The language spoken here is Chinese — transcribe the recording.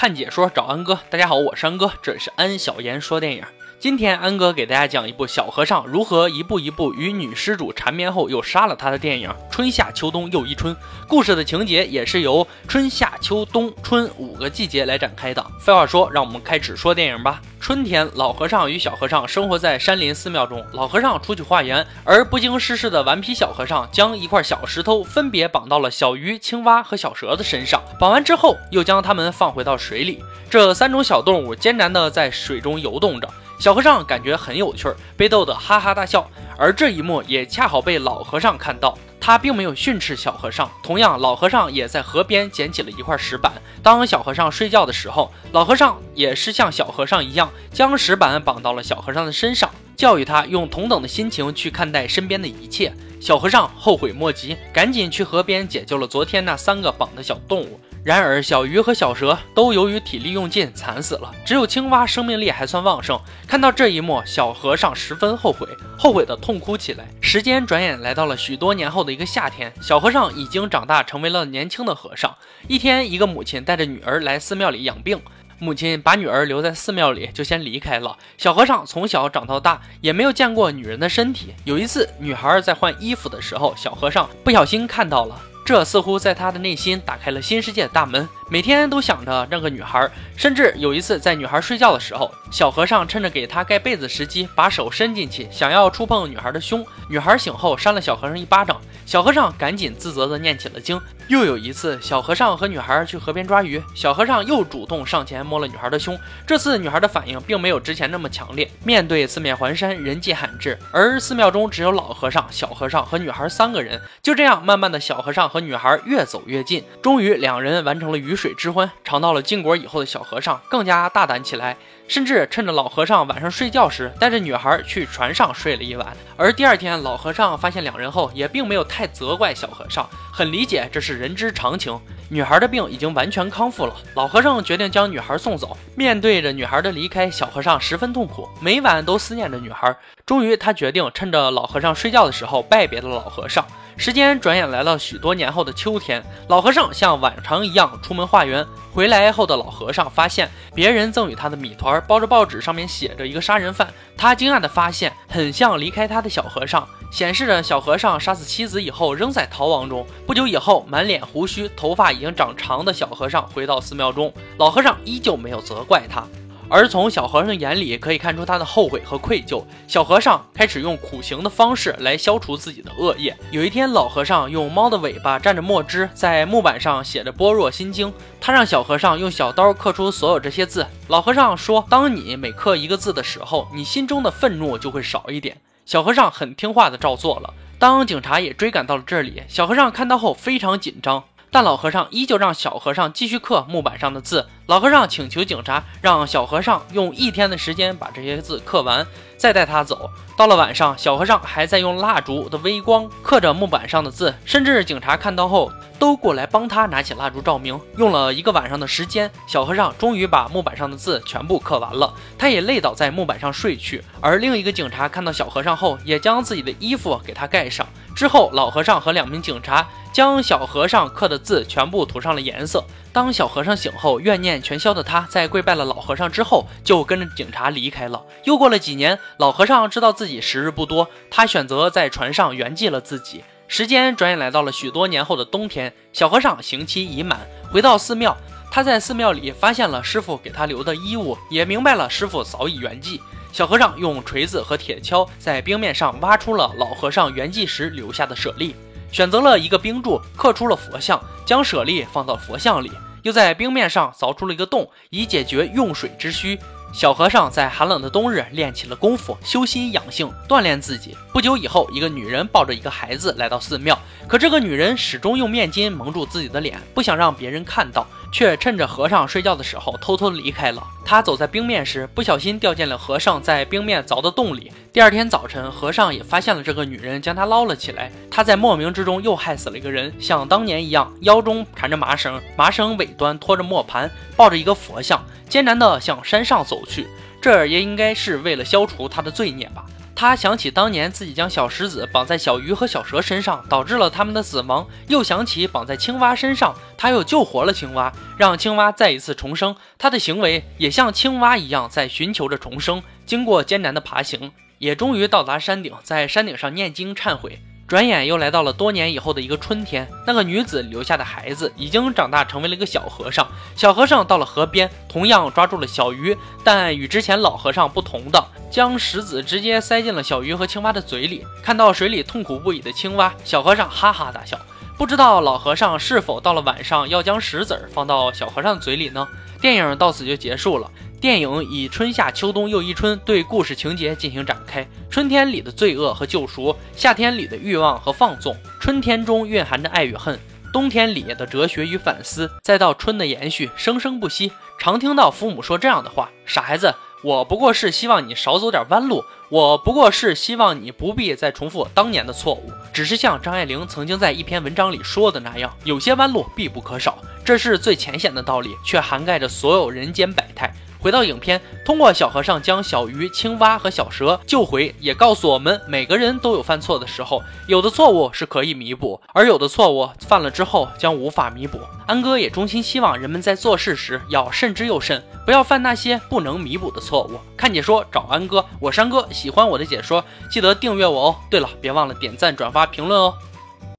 看解说找安哥。大家好，我是安哥，这里是安小言说电影。今天安哥给大家讲一部小和尚如何一步一步与女施主缠绵后又杀了他的电影《春夏秋冬又一春》。故事的情节也是由春夏秋冬春五个季节来展开的。废话说，让我们开始说电影吧。春天，老和尚与小和尚生活在山林寺庙中。老和尚出去化缘，而不经世事的顽皮小和尚将一块小石头分别绑到了小鱼、青蛙和小蛇的身上。绑完之后，又将它们放回到水里。这三种小动物艰难地在水中游动着。小和尚感觉很有趣儿，被逗得哈哈大笑。而这一幕也恰好被老和尚看到，他并没有训斥小和尚。同样，老和尚也在河边捡起了一块石板。当小和尚睡觉的时候，老和尚也是像小和尚一样，将石板绑到了小和尚的身上，教育他用同等的心情去看待身边的一切。小和尚后悔莫及，赶紧去河边解救了昨天那三个绑的小动物。然而，小鱼和小蛇都由于体力用尽惨死了，只有青蛙生命力还算旺盛。看到这一幕，小和尚十分后悔，后悔的痛哭起来。时间转眼来到了许多年后的一个夏天，小和尚已经长大，成为了年轻的和尚。一天，一个母亲带着女儿来寺庙里养病，母亲把女儿留在寺庙里，就先离开了。小和尚从小长到大，也没有见过女人的身体。有一次，女孩在换衣服的时候，小和尚不小心看到了。这似乎在他的内心打开了新世界的大门，每天都想着那个女孩。甚至有一次，在女孩睡觉的时候，小和尚趁着给她盖被子时机，把手伸进去，想要触碰女孩的胸。女孩醒后扇了小和尚一巴掌，小和尚赶紧自责地念起了经。又有一次，小和尚和女孩去河边抓鱼，小和尚又主动上前摸了女孩的胸。这次女孩的反应并没有之前那么强烈。面对四面环山，人迹罕至，而寺庙中只有老和尚、小和尚和女孩三个人。就这样，慢慢的小和尚和女孩越走越近，终于两人完成了鱼水之欢。尝到了禁果以后的小和尚更加大胆起来，甚至趁着老和尚晚上睡觉时，带着女孩去船上睡了一晚。而第二天，老和尚发现两人后，也并没有太责怪小和尚，很理解这是人之常情。女孩的病已经完全康复了，老和尚决定将女孩送走。面对着女孩的离开，小和尚十分痛苦，每晚都思念着女孩。终于，他决定趁着老和尚睡觉的时候拜别了老和尚。时间转眼来到许多年后的秋天，老和尚像往常一样出门化缘。回来后的老和尚发现别人赠予他的米团包着报纸，上面写着一个杀人犯。他惊讶地发现，很像离开他的小和尚，显示着小和尚杀死妻子以后仍在逃亡中。不久以后，满脸胡须、头发已经长长的小和尚回到寺庙中，老和尚依旧没有责怪他。而从小和尚眼里可以看出他的后悔和愧疚。小和尚开始用苦行的方式来消除自己的恶业。有一天，老和尚用猫的尾巴蘸着墨汁，在木板上写着《般若心经》。他让小和尚用小刀刻出所有这些字。老和尚说：“当你每刻一个字的时候，你心中的愤怒就会少一点。”小和尚很听话的照做了。当警察也追赶到了这里，小和尚看到后非常紧张。但老和尚依旧让小和尚继续刻木板上的字。老和尚请求警察让小和尚用一天的时间把这些字刻完，再带他走。到了晚上，小和尚还在用蜡烛的微光刻着木板上的字，甚至警察看到后都过来帮他拿起蜡烛照明。用了一个晚上的时间，小和尚终于把木板上的字全部刻完了，他也累倒在木板上睡去。而另一个警察看到小和尚后，也将自己的衣服给他盖上。之后，老和尚和两名警察将小和尚刻的字全部涂上了颜色。当小和尚醒后，怨念全消的他，在跪拜了老和尚之后，就跟着警察离开了。又过了几年，老和尚知道自己时日不多，他选择在船上圆寂了自己。时间转眼来到了许多年后的冬天，小和尚刑期已满，回到寺庙。他在寺庙里发现了师傅给他留的衣物，也明白了师傅早已圆寂。小和尚用锤子和铁锹在冰面上挖出了老和尚圆寂时留下的舍利，选择了一个冰柱刻出了佛像，将舍利放到佛像里，又在冰面上凿出了一个洞，以解决用水之需。小和尚在寒冷的冬日练起了功夫，修心养性，锻炼自己。不久以后，一个女人抱着一个孩子来到寺庙，可这个女人始终用面巾蒙住自己的脸，不想让别人看到。却趁着和尚睡觉的时候偷偷离开了。他走在冰面时，不小心掉进了和尚在冰面凿的洞里。第二天早晨，和尚也发现了这个女人，将她捞了起来。他在莫名之中又害死了一个人，像当年一样，腰中缠着麻绳，麻绳尾端拖着磨盘，抱着一个佛像，艰难地向山上走去。这也应该是为了消除他的罪孽吧。他想起当年自己将小石子绑在小鱼和小蛇身上，导致了他们的死亡；又想起绑在青蛙身上，他又救活了青蛙，让青蛙再一次重生。他的行为也像青蛙一样，在寻求着重生。经过艰难的爬行，也终于到达山顶，在山顶上念经忏悔。转眼又来到了多年以后的一个春天，那个女子留下的孩子已经长大，成为了一个小和尚。小和尚到了河边，同样抓住了小鱼，但与之前老和尚不同的，将石子直接塞进了小鱼和青蛙的嘴里。看到水里痛苦不已的青蛙，小和尚哈哈大笑。不知道老和尚是否到了晚上要将石子放到小和尚嘴里呢？电影到此就结束了。电影以春夏秋冬又一春对故事情节进行展开。春天里的罪恶和救赎，夏天里的欲望和放纵，春天中蕴含着爱与恨，冬天里的哲学与反思，再到春的延续，生生不息。常听到父母说这样的话：“傻孩子，我不过是希望你少走点弯路，我不过是希望你不必再重复当年的错误。”只是像张爱玲曾经在一篇文章里说的那样：“有些弯路必不可少。”这是最浅显的道理，却涵盖着所有人间百态。回到影片，通过小和尚将小鱼、青蛙和小蛇救回，也告诉我们，每个人都有犯错的时候，有的错误是可以弥补，而有的错误犯了之后将无法弥补。安哥也衷心希望人们在做事时要慎之又慎，不要犯那些不能弥补的错误。看解说找安哥，我是安哥，喜欢我的解说记得订阅我哦。对了，别忘了点赞、转发、评论哦。